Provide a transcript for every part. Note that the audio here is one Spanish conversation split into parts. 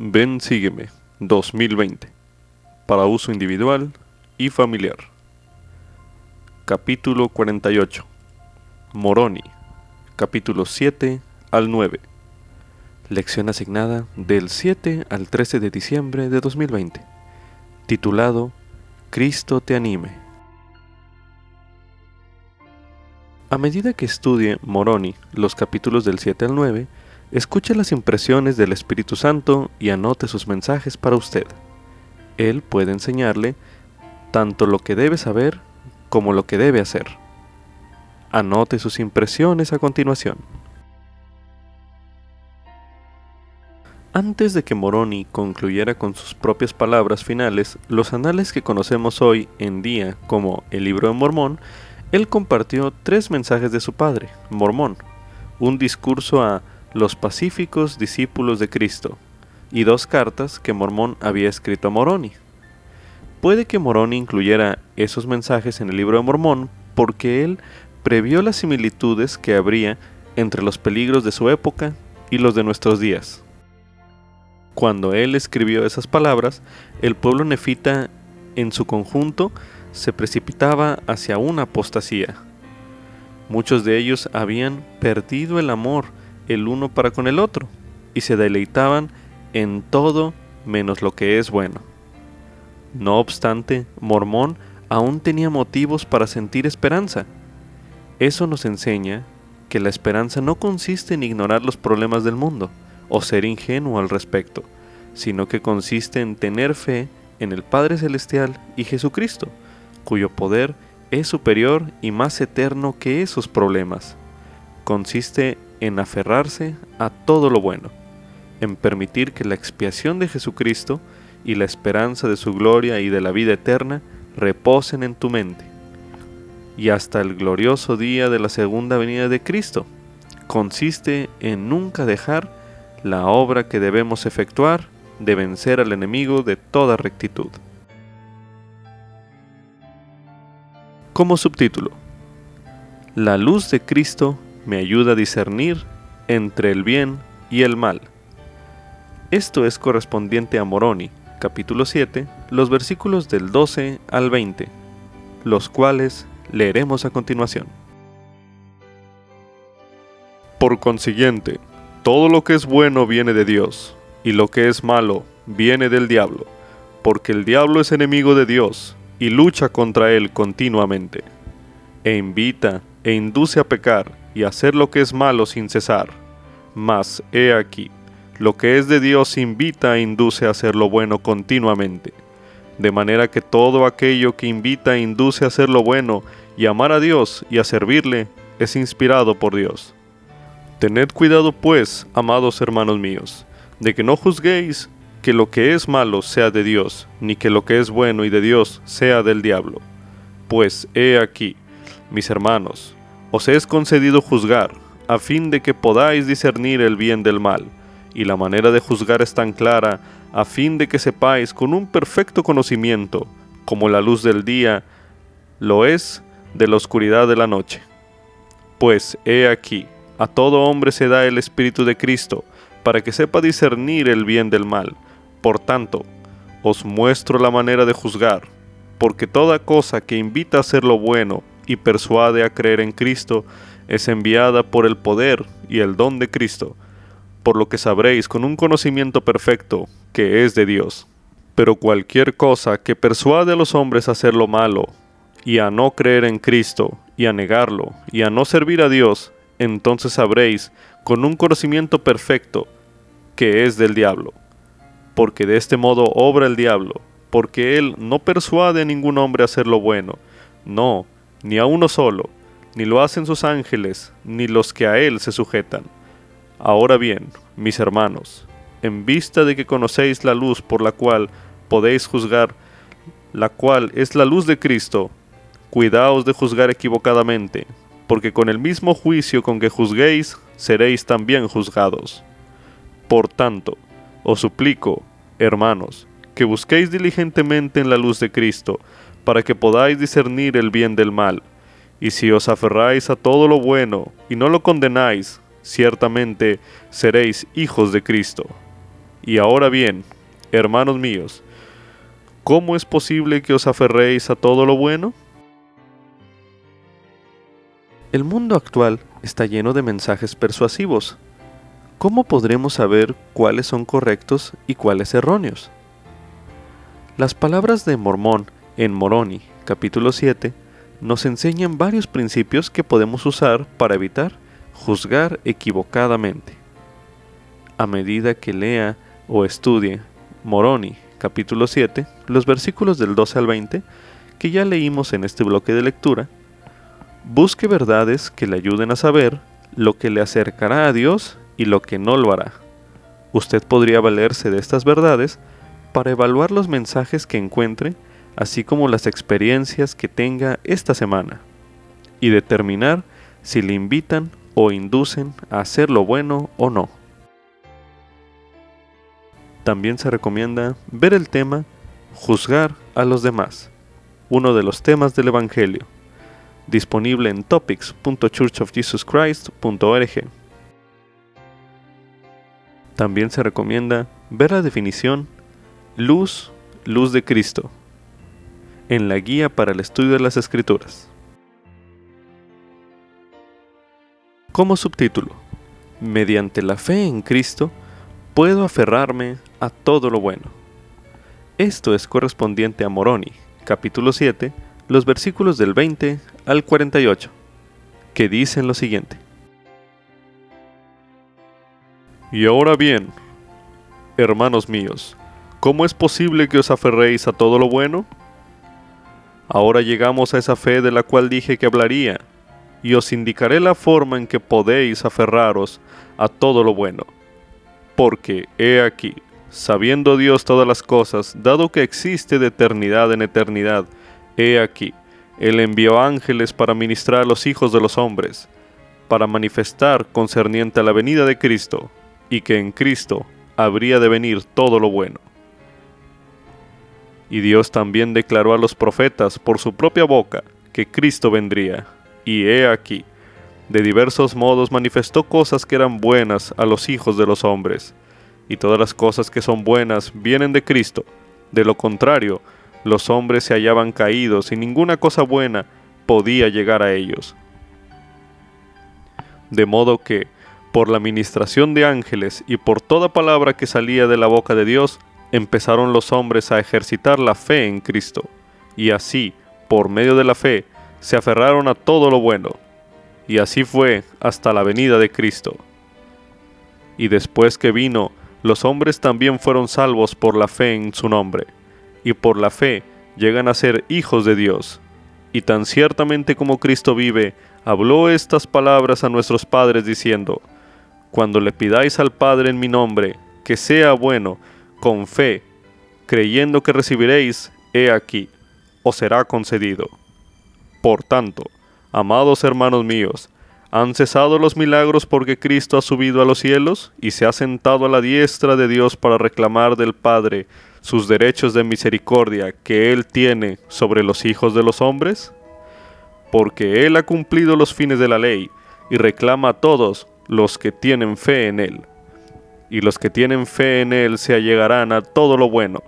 Ven Sígueme. 2020 para uso individual y familiar. Capítulo 48 Moroni. Capítulo 7 al 9 Lección asignada del 7 al 13 de diciembre de 2020 Titulado Cristo te anime A medida que estudie Moroni los capítulos del 7 al 9, Escuche las impresiones del Espíritu Santo y anote sus mensajes para usted. Él puede enseñarle tanto lo que debe saber como lo que debe hacer. Anote sus impresiones a continuación. Antes de que Moroni concluyera con sus propias palabras finales los anales que conocemos hoy en día como el libro de Mormón, él compartió tres mensajes de su padre, Mormón, un discurso a los pacíficos discípulos de Cristo, y dos cartas que Mormón había escrito a Moroni. Puede que Moroni incluyera esos mensajes en el libro de Mormón porque él previó las similitudes que habría entre los peligros de su época y los de nuestros días. Cuando él escribió esas palabras, el pueblo nefita en su conjunto se precipitaba hacia una apostasía. Muchos de ellos habían perdido el amor el uno para con el otro, y se deleitaban en todo menos lo que es bueno. No obstante, Mormón aún tenía motivos para sentir esperanza. Eso nos enseña que la esperanza no consiste en ignorar los problemas del mundo o ser ingenuo al respecto, sino que consiste en tener fe en el Padre Celestial y Jesucristo, cuyo poder es superior y más eterno que esos problemas. Consiste en aferrarse a todo lo bueno, en permitir que la expiación de Jesucristo y la esperanza de su gloria y de la vida eterna reposen en tu mente. Y hasta el glorioso día de la segunda venida de Cristo consiste en nunca dejar la obra que debemos efectuar de vencer al enemigo de toda rectitud. Como subtítulo, La luz de Cristo me ayuda a discernir entre el bien y el mal. Esto es correspondiente a Moroni, capítulo 7, los versículos del 12 al 20, los cuales leeremos a continuación. Por consiguiente, todo lo que es bueno viene de Dios, y lo que es malo viene del diablo, porque el diablo es enemigo de Dios, y lucha contra él continuamente, e invita e induce a pecar, y hacer lo que es malo sin cesar. Mas, he aquí, lo que es de Dios invita e induce a hacer lo bueno continuamente. De manera que todo aquello que invita e induce a hacer lo bueno y amar a Dios y a servirle es inspirado por Dios. Tened cuidado pues, amados hermanos míos, de que no juzguéis que lo que es malo sea de Dios, ni que lo que es bueno y de Dios sea del diablo. Pues he aquí, mis hermanos, os es concedido juzgar, a fin de que podáis discernir el bien del mal, y la manera de juzgar es tan clara, a fin de que sepáis con un perfecto conocimiento, como la luz del día lo es de la oscuridad de la noche. Pues he aquí, a todo hombre se da el Espíritu de Cristo, para que sepa discernir el bien del mal. Por tanto, os muestro la manera de juzgar, porque toda cosa que invita a hacer lo bueno y persuade a creer en Cristo, es enviada por el poder y el don de Cristo, por lo que sabréis con un conocimiento perfecto que es de Dios. Pero cualquier cosa que persuade a los hombres a hacer lo malo, y a no creer en Cristo, y a negarlo, y a no servir a Dios, entonces sabréis con un conocimiento perfecto que es del diablo. Porque de este modo obra el diablo, porque él no persuade a ningún hombre a hacer lo bueno, no, ni a uno solo, ni lo hacen sus ángeles, ni los que a él se sujetan. Ahora bien, mis hermanos, en vista de que conocéis la luz por la cual podéis juzgar, la cual es la luz de Cristo, cuidaos de juzgar equivocadamente, porque con el mismo juicio con que juzguéis, seréis también juzgados. Por tanto, os suplico, hermanos, que busquéis diligentemente en la luz de Cristo, para que podáis discernir el bien del mal. Y si os aferráis a todo lo bueno y no lo condenáis, ciertamente seréis hijos de Cristo. Y ahora bien, hermanos míos, ¿cómo es posible que os aferréis a todo lo bueno? El mundo actual está lleno de mensajes persuasivos. ¿Cómo podremos saber cuáles son correctos y cuáles erróneos? Las palabras de Mormón en Moroni, capítulo 7, nos enseñan varios principios que podemos usar para evitar juzgar equivocadamente. A medida que lea o estudie Moroni, capítulo 7, los versículos del 12 al 20, que ya leímos en este bloque de lectura, Busque verdades que le ayuden a saber lo que le acercará a Dios y lo que no lo hará. Usted podría valerse de estas verdades para evaluar los mensajes que encuentre, así como las experiencias que tenga esta semana, y determinar si le invitan o inducen a hacer lo bueno o no. También se recomienda ver el tema Juzgar a los demás, uno de los temas del Evangelio disponible en topics.churchofjesuschrist.org. También se recomienda ver la definición Luz, Luz de Cristo en la guía para el estudio de las Escrituras. Como subtítulo, mediante la fe en Cristo, puedo aferrarme a todo lo bueno. Esto es correspondiente a Moroni, capítulo 7, los versículos del 20 al 48, que dicen lo siguiente. Y ahora bien, hermanos míos, ¿cómo es posible que os aferréis a todo lo bueno? Ahora llegamos a esa fe de la cual dije que hablaría, y os indicaré la forma en que podéis aferraros a todo lo bueno. Porque, he aquí, sabiendo Dios todas las cosas, dado que existe de eternidad en eternidad, he aquí, él envió ángeles para ministrar a los hijos de los hombres, para manifestar concerniente a la venida de Cristo, y que en Cristo habría de venir todo lo bueno. Y Dios también declaró a los profetas por su propia boca que Cristo vendría, y he aquí, de diversos modos manifestó cosas que eran buenas a los hijos de los hombres, y todas las cosas que son buenas vienen de Cristo, de lo contrario, los hombres se hallaban caídos y ninguna cosa buena podía llegar a ellos. De modo que, por la ministración de ángeles y por toda palabra que salía de la boca de Dios, empezaron los hombres a ejercitar la fe en Cristo, y así, por medio de la fe, se aferraron a todo lo bueno, y así fue hasta la venida de Cristo. Y después que vino, los hombres también fueron salvos por la fe en su nombre y por la fe llegan a ser hijos de Dios. Y tan ciertamente como Cristo vive, habló estas palabras a nuestros padres diciendo, Cuando le pidáis al Padre en mi nombre, que sea bueno, con fe, creyendo que recibiréis, he aquí, os será concedido. Por tanto, amados hermanos míos, ¿han cesado los milagros porque Cristo ha subido a los cielos y se ha sentado a la diestra de Dios para reclamar del Padre sus derechos de misericordia que Él tiene sobre los hijos de los hombres? Porque Él ha cumplido los fines de la ley y reclama a todos los que tienen fe en Él. Y los que tienen fe en Él se allegarán a todo lo bueno.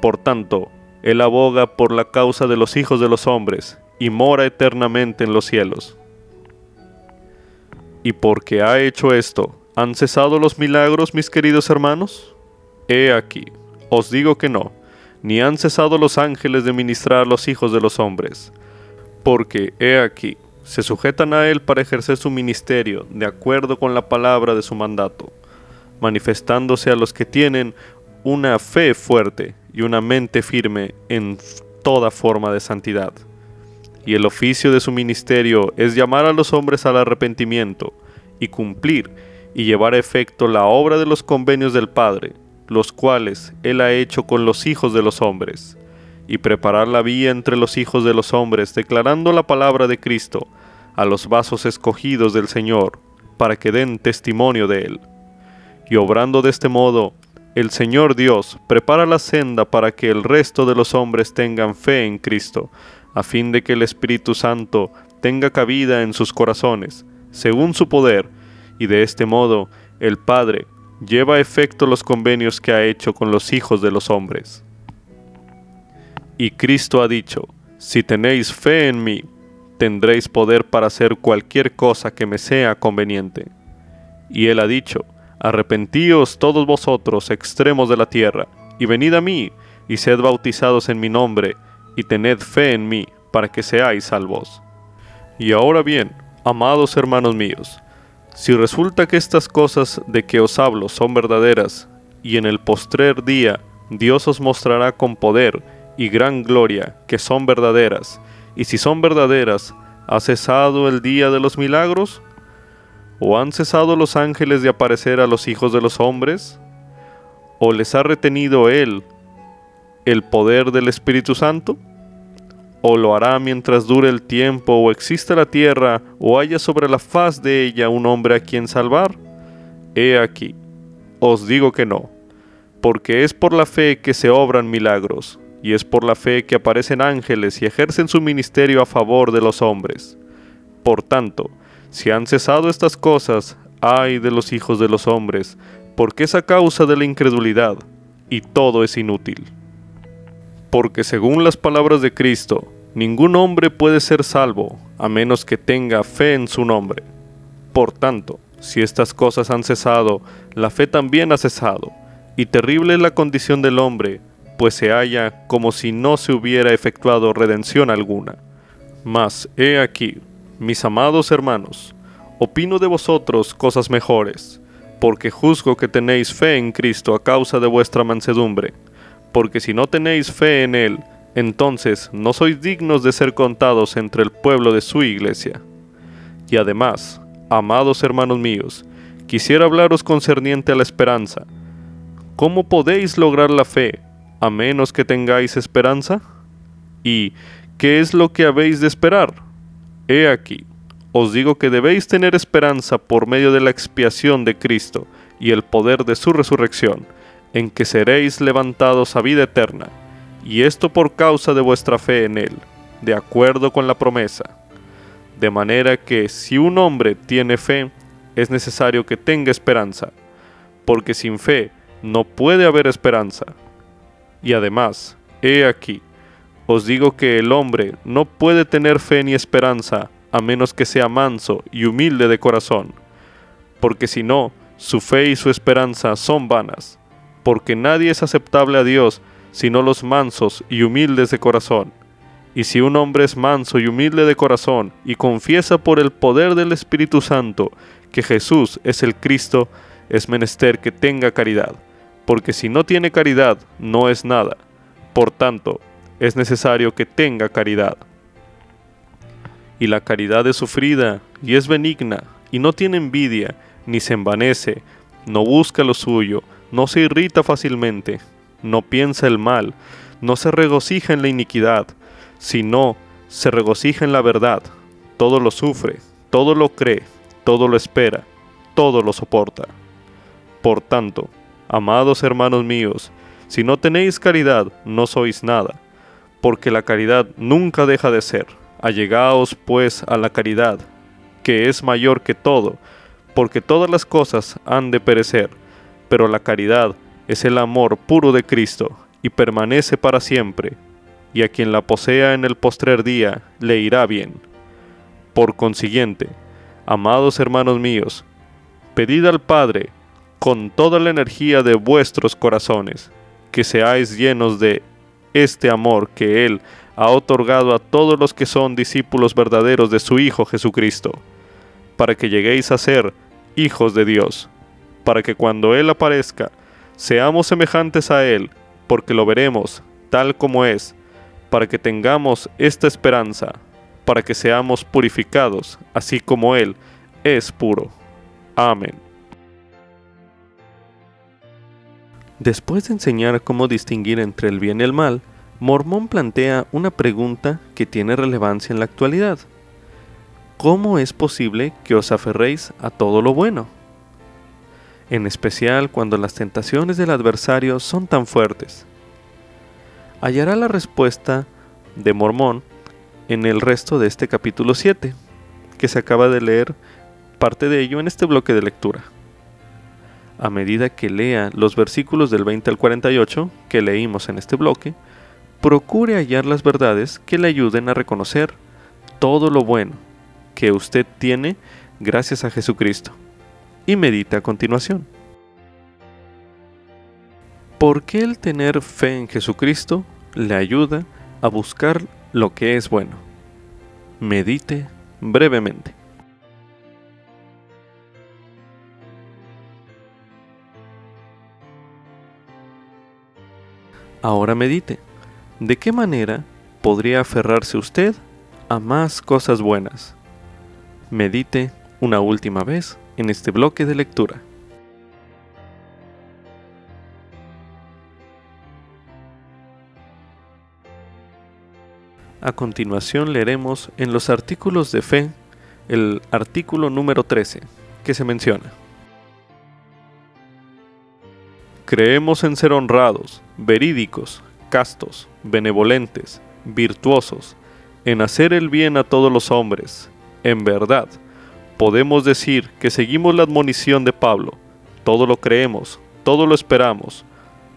Por tanto, Él aboga por la causa de los hijos de los hombres y mora eternamente en los cielos. Y porque ha hecho esto, ¿han cesado los milagros, mis queridos hermanos? He aquí, os digo que no, ni han cesado los ángeles de ministrar a los hijos de los hombres, porque, he aquí, se sujetan a él para ejercer su ministerio de acuerdo con la palabra de su mandato, manifestándose a los que tienen una fe fuerte y una mente firme en toda forma de santidad. Y el oficio de su ministerio es llamar a los hombres al arrepentimiento y cumplir y llevar a efecto la obra de los convenios del Padre, los cuales Él ha hecho con los hijos de los hombres, y preparar la vía entre los hijos de los hombres, declarando la palabra de Cristo a los vasos escogidos del Señor, para que den testimonio de Él. Y obrando de este modo, el Señor Dios prepara la senda para que el resto de los hombres tengan fe en Cristo, a fin de que el Espíritu Santo tenga cabida en sus corazones, según su poder, y de este modo el Padre lleva a efecto los convenios que ha hecho con los hijos de los hombres. Y Cristo ha dicho, si tenéis fe en mí, tendréis poder para hacer cualquier cosa que me sea conveniente. Y él ha dicho, arrepentíos todos vosotros extremos de la tierra, y venid a mí, y sed bautizados en mi nombre, y tened fe en mí, para que seáis salvos. Y ahora bien, amados hermanos míos, si resulta que estas cosas de que os hablo son verdaderas, y en el postrer día Dios os mostrará con poder y gran gloria que son verdaderas, y si son verdaderas, ¿ha cesado el día de los milagros? ¿O han cesado los ángeles de aparecer a los hijos de los hombres? ¿O les ha retenido Él el poder del Espíritu Santo? o lo hará mientras dure el tiempo, o exista la tierra, o haya sobre la faz de ella un hombre a quien salvar? He aquí, os digo que no, porque es por la fe que se obran milagros, y es por la fe que aparecen ángeles y ejercen su ministerio a favor de los hombres. Por tanto, si han cesado estas cosas, ay de los hijos de los hombres, porque es a causa de la incredulidad, y todo es inútil. Porque según las palabras de Cristo, Ningún hombre puede ser salvo a menos que tenga fe en su nombre. Por tanto, si estas cosas han cesado, la fe también ha cesado, y terrible es la condición del hombre, pues se halla como si no se hubiera efectuado redención alguna. Mas, he aquí, mis amados hermanos, opino de vosotros cosas mejores, porque juzgo que tenéis fe en Cristo a causa de vuestra mansedumbre, porque si no tenéis fe en Él, entonces no sois dignos de ser contados entre el pueblo de su iglesia. Y además, amados hermanos míos, quisiera hablaros concerniente a la esperanza. ¿Cómo podéis lograr la fe a menos que tengáis esperanza? ¿Y qué es lo que habéis de esperar? He aquí, os digo que debéis tener esperanza por medio de la expiación de Cristo y el poder de su resurrección, en que seréis levantados a vida eterna y esto por causa de vuestra fe en Él, de acuerdo con la promesa. De manera que si un hombre tiene fe, es necesario que tenga esperanza, porque sin fe no puede haber esperanza. Y además, he aquí, os digo que el hombre no puede tener fe ni esperanza a menos que sea manso y humilde de corazón, porque si no, su fe y su esperanza son vanas, porque nadie es aceptable a Dios sino los mansos y humildes de corazón. Y si un hombre es manso y humilde de corazón y confiesa por el poder del Espíritu Santo que Jesús es el Cristo, es menester que tenga caridad, porque si no tiene caridad no es nada. Por tanto, es necesario que tenga caridad. Y la caridad es sufrida y es benigna, y no tiene envidia, ni se envanece, no busca lo suyo, no se irrita fácilmente, no piensa el mal, no se regocija en la iniquidad, sino se regocija en la verdad. Todo lo sufre, todo lo cree, todo lo espera, todo lo soporta. Por tanto, amados hermanos míos, si no tenéis caridad, no sois nada, porque la caridad nunca deja de ser. Allegaos pues a la caridad, que es mayor que todo, porque todas las cosas han de perecer, pero la caridad es el amor puro de Cristo y permanece para siempre, y a quien la posea en el postrer día le irá bien. Por consiguiente, amados hermanos míos, pedid al Padre con toda la energía de vuestros corazones, que seáis llenos de este amor que Él ha otorgado a todos los que son discípulos verdaderos de su Hijo Jesucristo, para que lleguéis a ser hijos de Dios, para que cuando Él aparezca, Seamos semejantes a Él, porque lo veremos tal como es, para que tengamos esta esperanza, para que seamos purificados, así como Él es puro. Amén. Después de enseñar cómo distinguir entre el bien y el mal, Mormón plantea una pregunta que tiene relevancia en la actualidad. ¿Cómo es posible que os aferréis a todo lo bueno? en especial cuando las tentaciones del adversario son tan fuertes. Hallará la respuesta de Mormón en el resto de este capítulo 7, que se acaba de leer parte de ello en este bloque de lectura. A medida que lea los versículos del 20 al 48 que leímos en este bloque, procure hallar las verdades que le ayuden a reconocer todo lo bueno que usted tiene gracias a Jesucristo. Y medite a continuación. ¿Por qué el tener fe en Jesucristo le ayuda a buscar lo que es bueno? Medite brevemente. Ahora medite. ¿De qué manera podría aferrarse usted a más cosas buenas? Medite una última vez en este bloque de lectura. A continuación leeremos en los artículos de fe el artículo número 13 que se menciona. Creemos en ser honrados, verídicos, castos, benevolentes, virtuosos, en hacer el bien a todos los hombres. En verdad, podemos decir que seguimos la admonición de Pablo. Todo lo creemos, todo lo esperamos.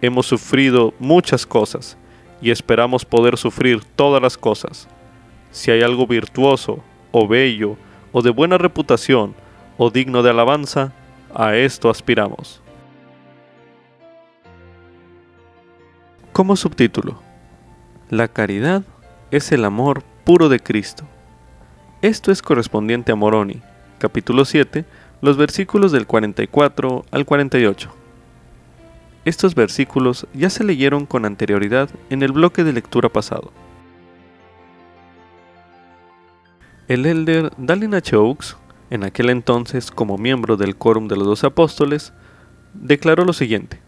Hemos sufrido muchas cosas y esperamos poder sufrir todas las cosas. Si hay algo virtuoso, o bello, o de buena reputación, o digno de alabanza, a esto aspiramos. Como subtítulo, La caridad es el amor puro de Cristo. Esto es correspondiente a Moroni, capítulo 7, los versículos del 44 al 48. Estos versículos ya se leyeron con anterioridad en el bloque de lectura pasado. El elder Dalin H. Oaks, en aquel entonces como miembro del Quórum de los Dos Apóstoles, declaró lo siguiente.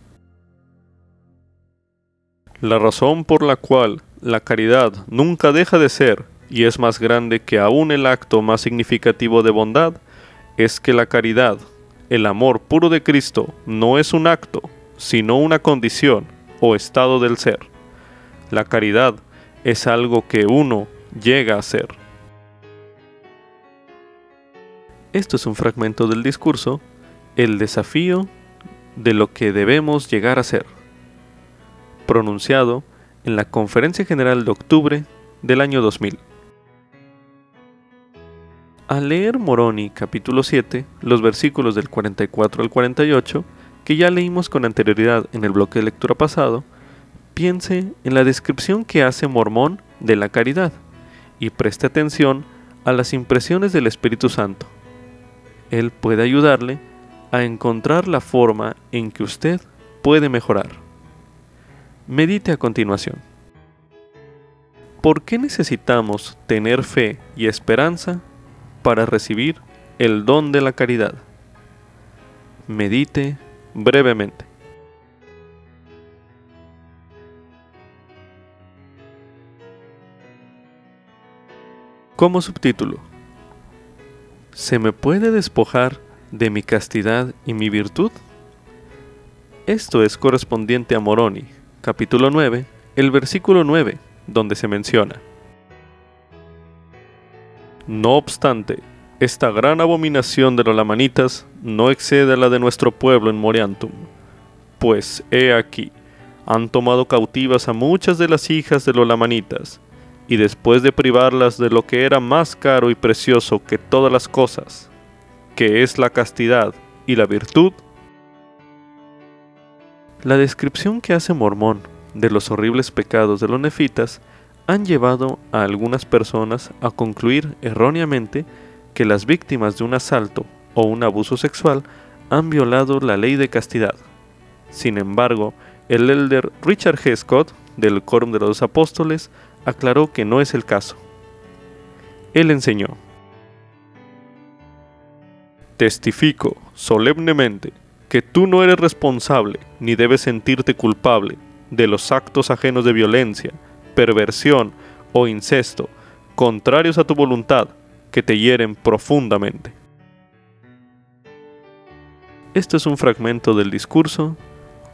La razón por la cual la caridad nunca deja de ser y es más grande que aún el acto más significativo de bondad es que la caridad, el amor puro de Cristo, no es un acto, sino una condición o estado del ser. La caridad es algo que uno llega a ser. Esto es un fragmento del discurso, el desafío de lo que debemos llegar a ser, pronunciado en la Conferencia General de octubre del año 2000. Al leer Moroni capítulo 7, los versículos del 44 al 48, que ya leímos con anterioridad en el bloque de lectura pasado, piense en la descripción que hace Mormón de la caridad y preste atención a las impresiones del Espíritu Santo. Él puede ayudarle a encontrar la forma en que usted puede mejorar. Medite a continuación. ¿Por qué necesitamos tener fe y esperanza para recibir el don de la caridad? Medite brevemente. Como subtítulo, ¿se me puede despojar de mi castidad y mi virtud? Esto es correspondiente a Moroni, capítulo 9, el versículo 9, donde se menciona. No obstante, esta gran abominación de los lamanitas no excede a la de nuestro pueblo en Moriantum, pues he aquí, han tomado cautivas a muchas de las hijas de los lamanitas, y después de privarlas de lo que era más caro y precioso que todas las cosas, que es la castidad y la virtud, la descripción que hace Mormón de los horribles pecados de los nefitas han llevado a algunas personas a concluir erróneamente que las víctimas de un asalto o un abuso sexual han violado la ley de castidad. Sin embargo, el elder Richard G. Scott, del Quórum de los Apóstoles, aclaró que no es el caso. Él enseñó, Testifico solemnemente que tú no eres responsable ni debes sentirte culpable de los actos ajenos de violencia, perversión o incesto, contrarios a tu voluntad, que te hieren profundamente. Esto es un fragmento del discurso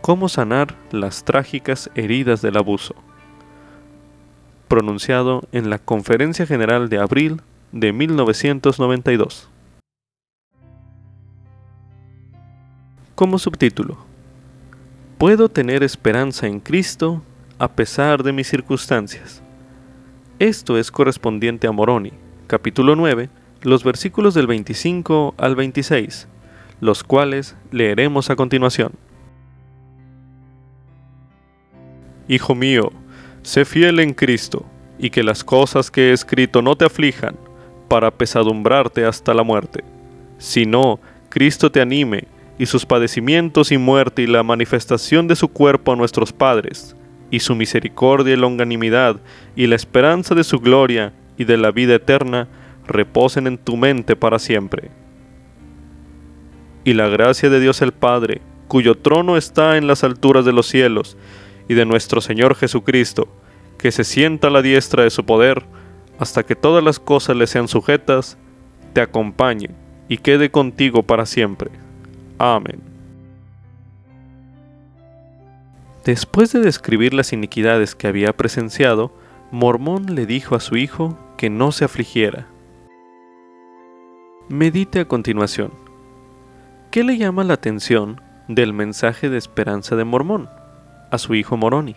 Cómo sanar las trágicas heridas del abuso, pronunciado en la Conferencia General de abril de 1992. Como subtítulo, Puedo tener esperanza en Cristo a pesar de mis circunstancias. Esto es correspondiente a Moroni, capítulo 9, los versículos del 25 al 26, los cuales leeremos a continuación. Hijo mío, sé fiel en Cristo, y que las cosas que he escrito no te aflijan, para pesadumbrarte hasta la muerte. Si no, Cristo te anime, y sus padecimientos y muerte y la manifestación de su cuerpo a nuestros padres, y su misericordia y longanimidad, y la esperanza de su gloria y de la vida eterna, reposen en tu mente para siempre. Y la gracia de Dios el Padre, cuyo trono está en las alturas de los cielos, y de nuestro Señor Jesucristo, que se sienta a la diestra de su poder, hasta que todas las cosas le sean sujetas, te acompañe y quede contigo para siempre. Amén. Después de describir las iniquidades que había presenciado, Mormón le dijo a su hijo que no se afligiera. Medite a continuación. ¿Qué le llama la atención del mensaje de esperanza de Mormón a su hijo Moroni?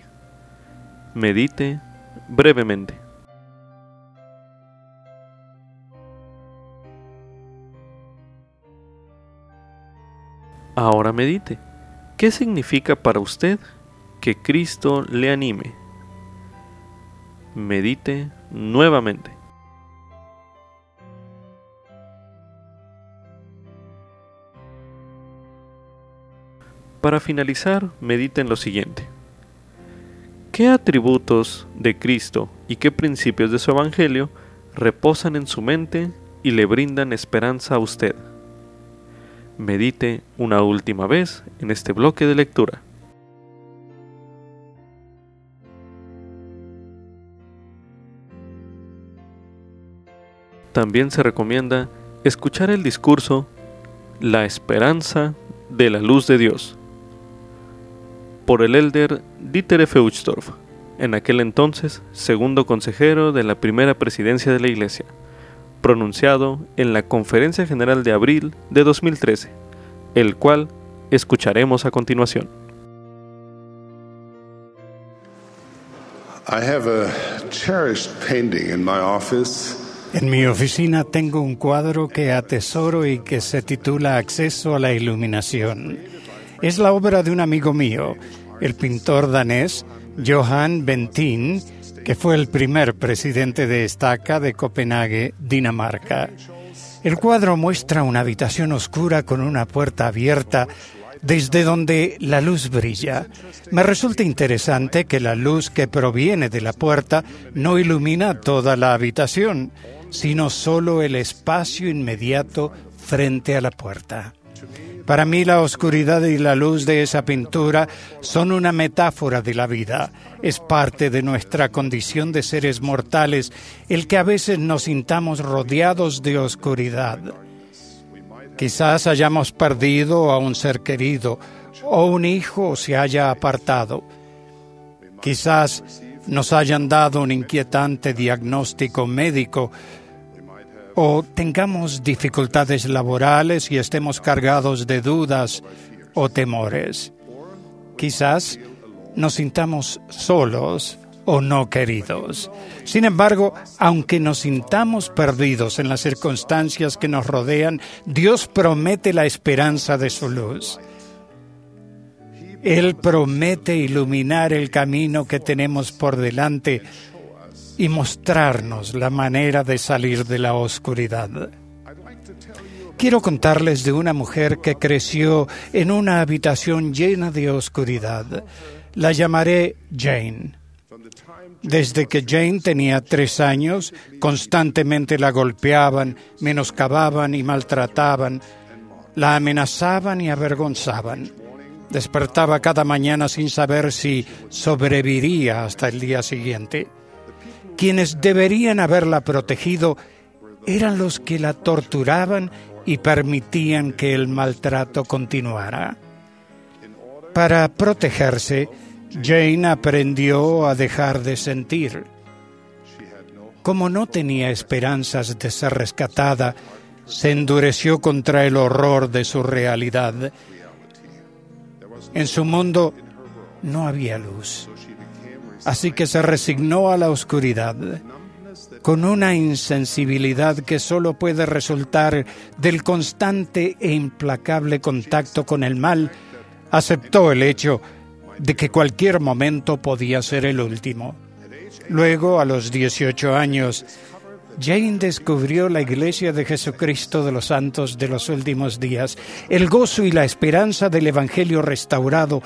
Medite brevemente. Medite. ¿Qué significa para usted que Cristo le anime? Medite nuevamente. Para finalizar, medite en lo siguiente. ¿Qué atributos de Cristo y qué principios de su Evangelio reposan en su mente y le brindan esperanza a usted? Medite una última vez en este bloque de lectura. También se recomienda escuchar el discurso La esperanza de la luz de Dios por el elder Dieter F. Uchtdorf, en aquel entonces segundo consejero de la primera presidencia de la Iglesia pronunciado en la Conferencia General de abril de 2013, el cual escucharemos a continuación. En mi oficina tengo un cuadro que atesoro y que se titula Acceso a la Iluminación. Es la obra de un amigo mío, el pintor danés Johan Bentin, que fue el primer presidente de estaca de Copenhague, Dinamarca. El cuadro muestra una habitación oscura con una puerta abierta desde donde la luz brilla. Me resulta interesante que la luz que proviene de la puerta no ilumina toda la habitación, sino solo el espacio inmediato frente a la puerta. Para mí la oscuridad y la luz de esa pintura son una metáfora de la vida. Es parte de nuestra condición de seres mortales el que a veces nos sintamos rodeados de oscuridad. Quizás hayamos perdido a un ser querido o un hijo se haya apartado. Quizás nos hayan dado un inquietante diagnóstico médico o tengamos dificultades laborales y estemos cargados de dudas o temores. Quizás nos sintamos solos o no queridos. Sin embargo, aunque nos sintamos perdidos en las circunstancias que nos rodean, Dios promete la esperanza de su luz. Él promete iluminar el camino que tenemos por delante y mostrarnos la manera de salir de la oscuridad. Quiero contarles de una mujer que creció en una habitación llena de oscuridad. La llamaré Jane. Desde que Jane tenía tres años, constantemente la golpeaban, menoscababan y maltrataban, la amenazaban y avergonzaban. Despertaba cada mañana sin saber si sobreviviría hasta el día siguiente. Quienes deberían haberla protegido eran los que la torturaban y permitían que el maltrato continuara. Para protegerse, Jane aprendió a dejar de sentir. Como no tenía esperanzas de ser rescatada, se endureció contra el horror de su realidad En su mundo no había luz. Así que se resignó a la oscuridad con una insensibilidad que solo puede resultar del constante e implacable contacto con el mal, aceptó el hecho de que cualquier momento podía ser el último. Luego, a los 18 años, Jane descubrió la Iglesia de Jesucristo de los Santos de los Últimos Días. El gozo y la esperanza del Evangelio restaurado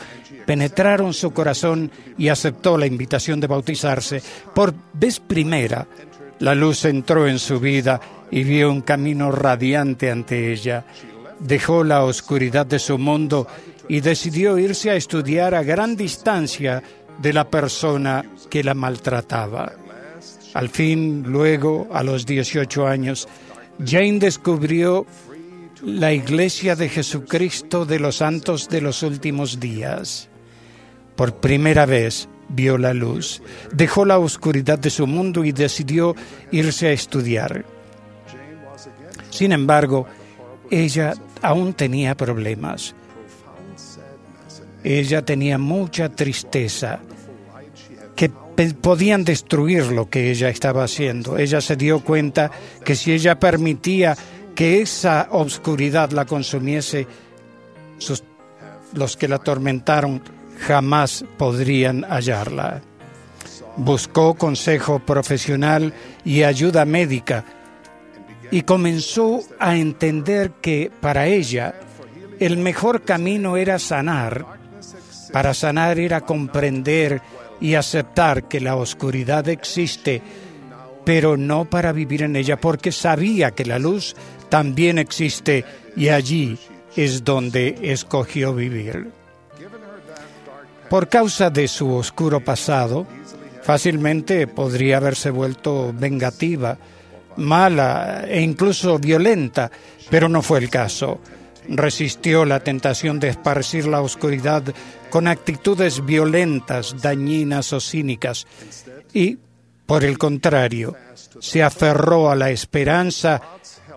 penetraron su corazón y aceptó la invitación de bautizarse. Por vez primera, la luz entró en su vida y vio un camino radiante ante ella. Dejó la oscuridad de su mundo y decidió irse a estudiar a gran distancia de la persona que la maltrataba. Al fin, luego, a los 18 años, Jane descubrió la Iglesia de Jesucristo de los Santos de los Últimos Días. Por primera vez vio la luz, dejó la oscuridad de su mundo y decidió irse a estudiar. Sin embargo, ella aún tenía problemas. Ella tenía mucha tristeza podían destruir lo que ella estaba haciendo. Ella se dio cuenta que si ella permitía que esa obscuridad la consumiese, los que la atormentaron jamás podrían hallarla. Buscó consejo profesional y ayuda médica y comenzó a entender que para ella el mejor camino era sanar. Para sanar era comprender y aceptar que la oscuridad existe, pero no para vivir en ella, porque sabía que la luz también existe y allí es donde escogió vivir. Por causa de su oscuro pasado, fácilmente podría haberse vuelto vengativa, mala e incluso violenta, pero no fue el caso resistió la tentación de esparcir la oscuridad con actitudes violentas, dañinas o cínicas y, por el contrario, se aferró a la esperanza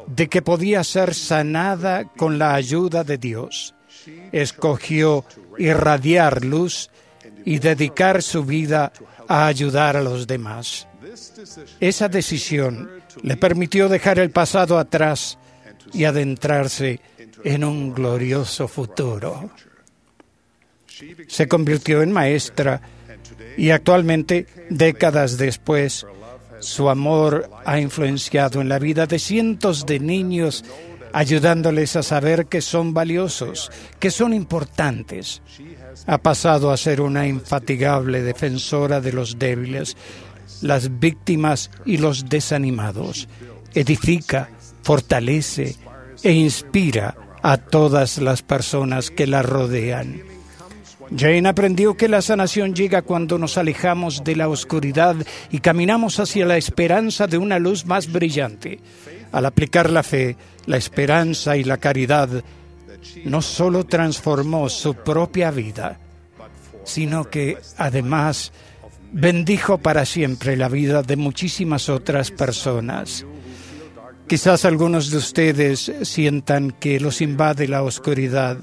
de que podía ser sanada con la ayuda de Dios. Escogió irradiar luz y dedicar su vida a ayudar a los demás. Esa decisión le permitió dejar el pasado atrás y adentrarse en un glorioso futuro. Se convirtió en maestra y actualmente, décadas después, su amor ha influenciado en la vida de cientos de niños, ayudándoles a saber que son valiosos, que son importantes. Ha pasado a ser una infatigable defensora de los débiles, las víctimas y los desanimados. Edifica, fortalece e inspira a todas las personas que la rodean. Jane aprendió que la sanación llega cuando nos alejamos de la oscuridad y caminamos hacia la esperanza de una luz más brillante. Al aplicar la fe, la esperanza y la caridad, no solo transformó su propia vida, sino que además bendijo para siempre la vida de muchísimas otras personas. Quizás algunos de ustedes sientan que los invade la oscuridad,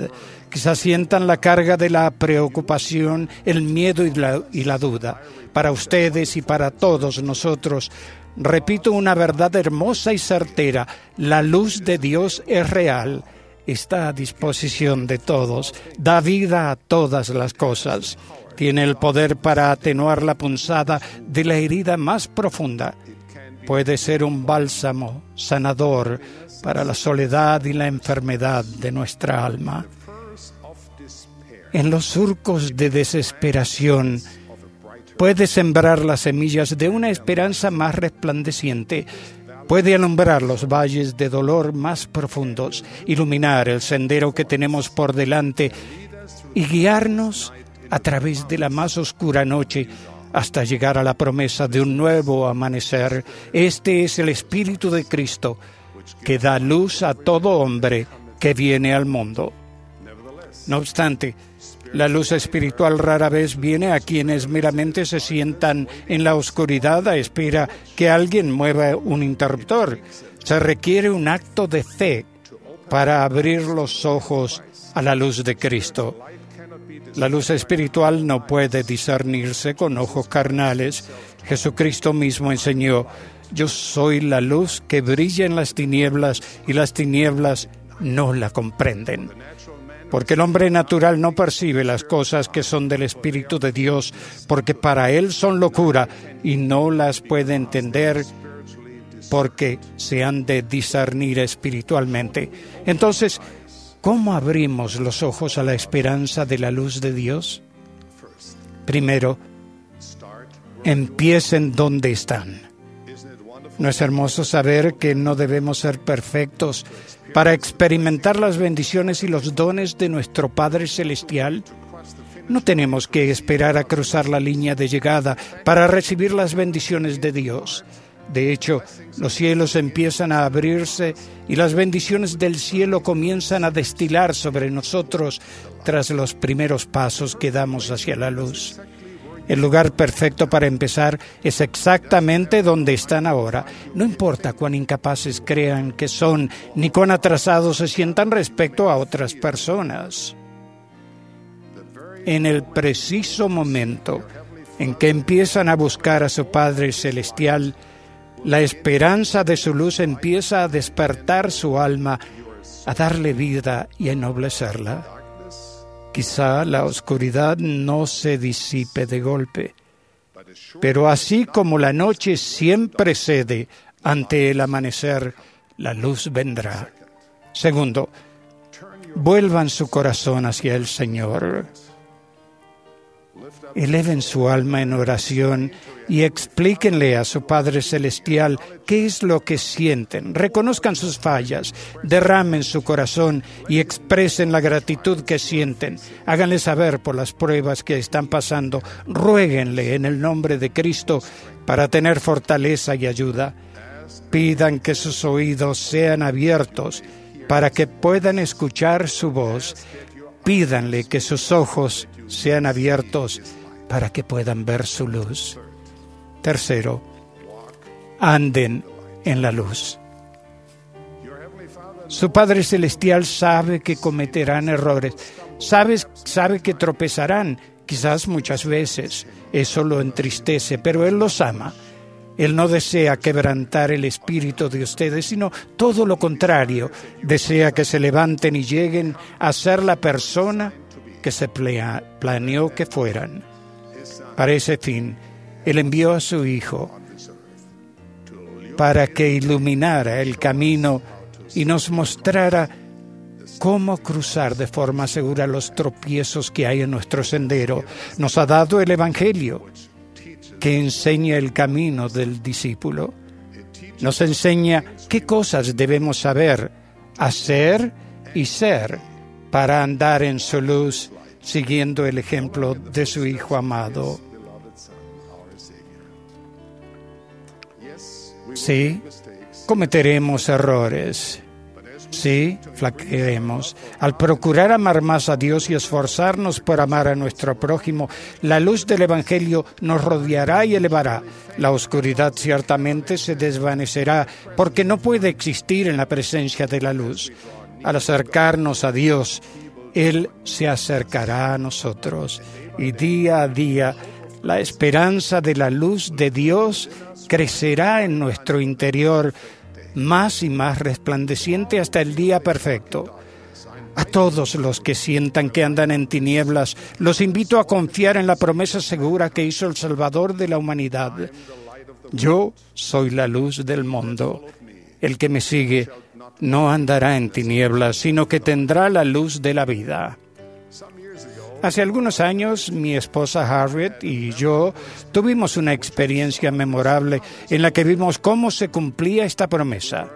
quizás sientan la carga de la preocupación, el miedo y la, y la duda. Para ustedes y para todos nosotros, repito una verdad hermosa y certera, la luz de Dios es real, está a disposición de todos, da vida a todas las cosas, tiene el poder para atenuar la punzada de la herida más profunda puede ser un bálsamo sanador para la soledad y la enfermedad de nuestra alma. En los surcos de desesperación puede sembrar las semillas de una esperanza más resplandeciente, puede alumbrar los valles de dolor más profundos, iluminar el sendero que tenemos por delante y guiarnos a través de la más oscura noche hasta llegar a la promesa de un nuevo amanecer. Este es el Espíritu de Cristo que da luz a todo hombre que viene al mundo. No obstante, la luz espiritual rara vez viene a quienes meramente se sientan en la oscuridad a espera que alguien mueva un interruptor. Se requiere un acto de fe para abrir los ojos a la luz de Cristo. La luz espiritual no puede discernirse con ojos carnales. Jesucristo mismo enseñó, yo soy la luz que brilla en las tinieblas y las tinieblas no la comprenden. Porque el hombre natural no percibe las cosas que son del Espíritu de Dios, porque para él son locura y no las puede entender porque se han de discernir espiritualmente. Entonces, ¿cómo abrimos los ojos a la esperanza de la luz de Dios? Primero, empiecen donde están. ¿No es hermoso saber que no debemos ser perfectos para experimentar las bendiciones y los dones de nuestro Padre Celestial? No tenemos que esperar a cruzar la línea de llegada para recibir las bendiciones de Dios. De hecho, los cielos empiezan a abrirse y las bendiciones del cielo comienzan a destilar sobre nosotros tras los primeros pasos que damos hacia la luz. El lugar perfecto para empezar es exactamente donde están ahora. No importa cuán incapaces crean que son, ni cuán atrasados se sientan respecto a otras personas. En el preciso momento en que empiezan a buscar a su Padre Celestial, la esperanza de su luz empieza a despertar su alma, a darle vida y a ennoblecerla. Quizá la oscuridad no se disipe de golpe, pero así como la noche siempre cede ante el amanecer, la luz vendrá. Segundo, vuelvan su corazón hacia el Señor. Eleven su alma en oración y explíquenle a su Padre Celestial qué es lo que sienten. Reconozcan sus fallas, derramen su corazón y expresen la gratitud que sienten. Háganle saber por las pruebas que están pasando. Ruéguenle en el nombre de Cristo para tener fortaleza y ayuda. Pidan que sus oídos sean abiertos para que puedan escuchar su voz. Pídanle que sus ojos sean abiertos para que puedan ver su luz. Tercero, anden en la luz. Su Padre Celestial sabe que cometerán errores, sabe, sabe que tropezarán, quizás muchas veces. Eso lo entristece, pero Él los ama. Él no desea quebrantar el espíritu de ustedes, sino todo lo contrario. Desea que se levanten y lleguen a ser la persona que se planeó que fueran. Para ese fin, Él envió a su Hijo para que iluminara el camino y nos mostrara cómo cruzar de forma segura los tropiezos que hay en nuestro sendero. Nos ha dado el Evangelio, que enseña el camino del discípulo. Nos enseña qué cosas debemos saber, hacer y ser para andar en su luz siguiendo el ejemplo de su Hijo amado. Sí, cometeremos errores. Sí, flaquearemos. Al procurar amar más a Dios y esforzarnos por amar a nuestro prójimo, la luz del Evangelio nos rodeará y elevará. La oscuridad ciertamente se desvanecerá porque no puede existir en la presencia de la luz. Al acercarnos a Dios él se acercará a nosotros y día a día la esperanza de la luz de Dios crecerá en nuestro interior más y más resplandeciente hasta el día perfecto. A todos los que sientan que andan en tinieblas, los invito a confiar en la promesa segura que hizo el Salvador de la humanidad. Yo soy la luz del mundo. El que me sigue no andará en tinieblas, sino que tendrá la luz de la vida. Hace algunos años mi esposa Harriet y yo tuvimos una experiencia memorable en la que vimos cómo se cumplía esta promesa.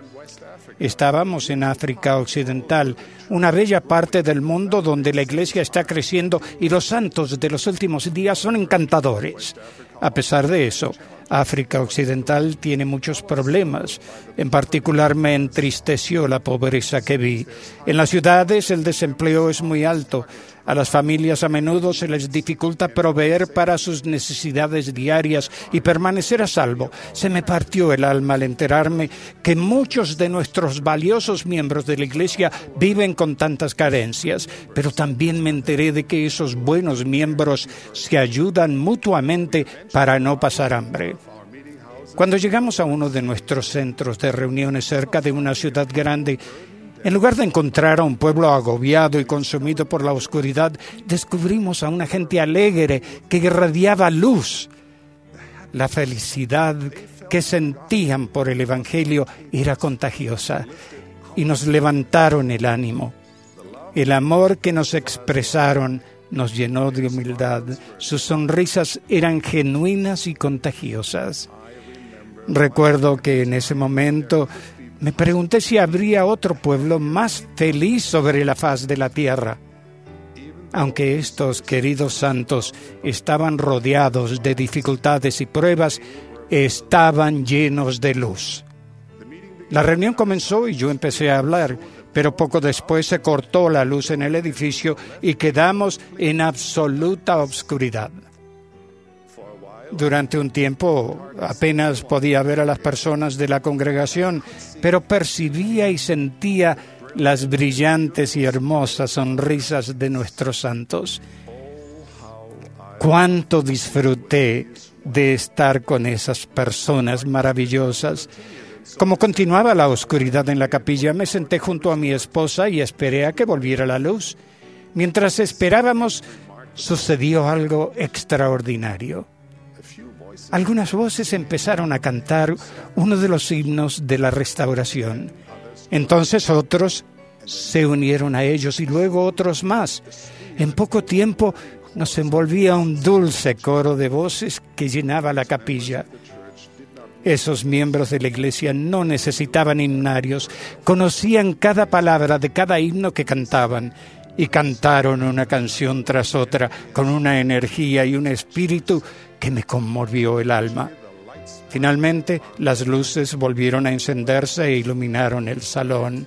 Estábamos en África Occidental, una bella parte del mundo donde la iglesia está creciendo y los santos de los últimos días son encantadores. A pesar de eso, África Occidental tiene muchos problemas. En particular me entristeció la pobreza que vi. En las ciudades el desempleo es muy alto. A las familias a menudo se les dificulta proveer para sus necesidades diarias y permanecer a salvo. Se me partió el alma al enterarme que muchos de nuestros valiosos miembros de la Iglesia viven con tantas carencias, pero también me enteré de que esos buenos miembros se ayudan mutuamente para no pasar hambre. Cuando llegamos a uno de nuestros centros de reuniones cerca de una ciudad grande, en lugar de encontrar a un pueblo agobiado y consumido por la oscuridad, descubrimos a una gente alegre que irradiaba luz. La felicidad que sentían por el Evangelio era contagiosa y nos levantaron el ánimo. El amor que nos expresaron nos llenó de humildad. Sus sonrisas eran genuinas y contagiosas. Recuerdo que en ese momento me pregunté si habría otro pueblo más feliz sobre la faz de la tierra. Aunque estos queridos santos estaban rodeados de dificultades y pruebas, estaban llenos de luz. La reunión comenzó y yo empecé a hablar, pero poco después se cortó la luz en el edificio y quedamos en absoluta obscuridad. Durante un tiempo apenas podía ver a las personas de la congregación, pero percibía y sentía las brillantes y hermosas sonrisas de nuestros santos. Cuánto disfruté de estar con esas personas maravillosas. Como continuaba la oscuridad en la capilla, me senté junto a mi esposa y esperé a que volviera la luz. Mientras esperábamos, sucedió algo extraordinario algunas voces empezaron a cantar uno de los himnos de la restauración. Entonces otros se unieron a ellos y luego otros más. En poco tiempo nos envolvía un dulce coro de voces que llenaba la capilla. Esos miembros de la iglesia no necesitaban himnarios, conocían cada palabra de cada himno que cantaban y cantaron una canción tras otra con una energía y un espíritu que me conmovió el alma. Finalmente, las luces volvieron a encenderse e iluminaron el salón.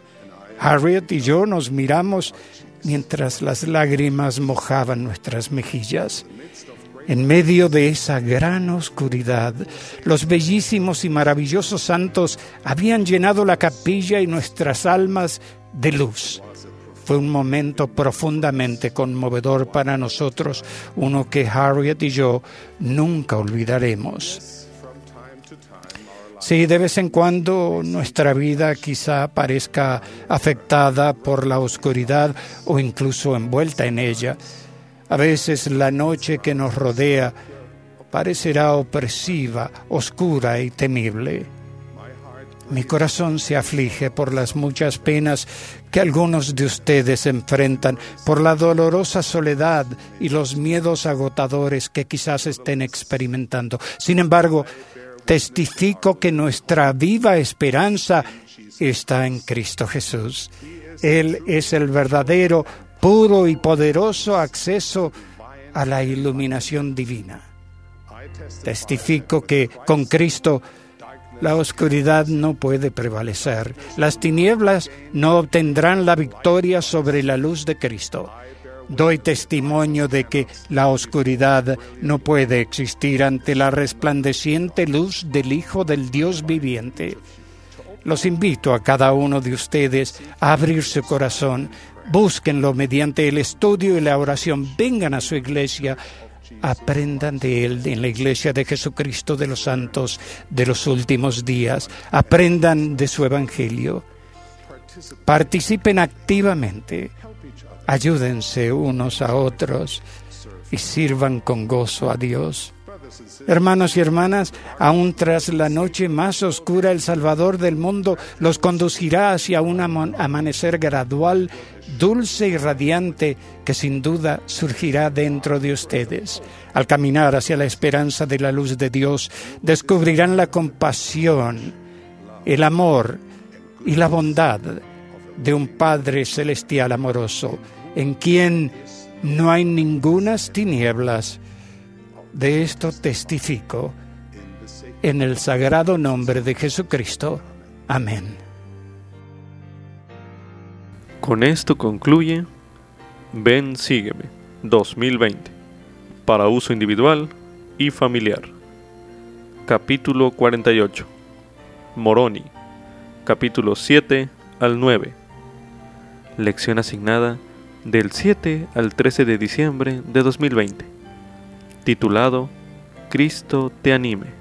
Harriet y yo nos miramos mientras las lágrimas mojaban nuestras mejillas. En medio de esa gran oscuridad, los bellísimos y maravillosos santos habían llenado la capilla y nuestras almas de luz. Fue un momento profundamente conmovedor para nosotros, uno que Harriet y yo nunca olvidaremos. Sí, de vez en cuando nuestra vida quizá parezca afectada por la oscuridad o incluso envuelta en ella. A veces la noche que nos rodea parecerá opresiva, oscura y temible. Mi corazón se aflige por las muchas penas que algunos de ustedes enfrentan, por la dolorosa soledad y los miedos agotadores que quizás estén experimentando. Sin embargo, testifico que nuestra viva esperanza está en Cristo Jesús. Él es el verdadero, puro y poderoso acceso a la iluminación divina. Testifico que con Cristo la oscuridad no puede prevalecer. Las tinieblas no obtendrán la victoria sobre la luz de Cristo. Doy testimonio de que la oscuridad no puede existir ante la resplandeciente luz del Hijo del Dios viviente. Los invito a cada uno de ustedes a abrir su corazón, búsquenlo mediante el estudio y la oración, vengan a su iglesia Aprendan de Él en la iglesia de Jesucristo de los santos de los últimos días. Aprendan de su Evangelio. Participen activamente. Ayúdense unos a otros y sirvan con gozo a Dios. Hermanos y hermanas, aún tras la noche más oscura, el Salvador del mundo los conducirá hacia un amanecer gradual, dulce y radiante que sin duda surgirá dentro de ustedes. Al caminar hacia la esperanza de la luz de Dios, descubrirán la compasión, el amor y la bondad de un Padre celestial amoroso, en quien no hay ningunas tinieblas de esto testifico En el sagrado nombre de Jesucristo. Amén. Con esto concluye Ven Sígueme 2020 para uso individual y familiar. Capítulo 48. Moroni. Capítulo 7 al 9. Lección asignada del 7 al 13 de diciembre de 2020. Titulado Cristo te anime.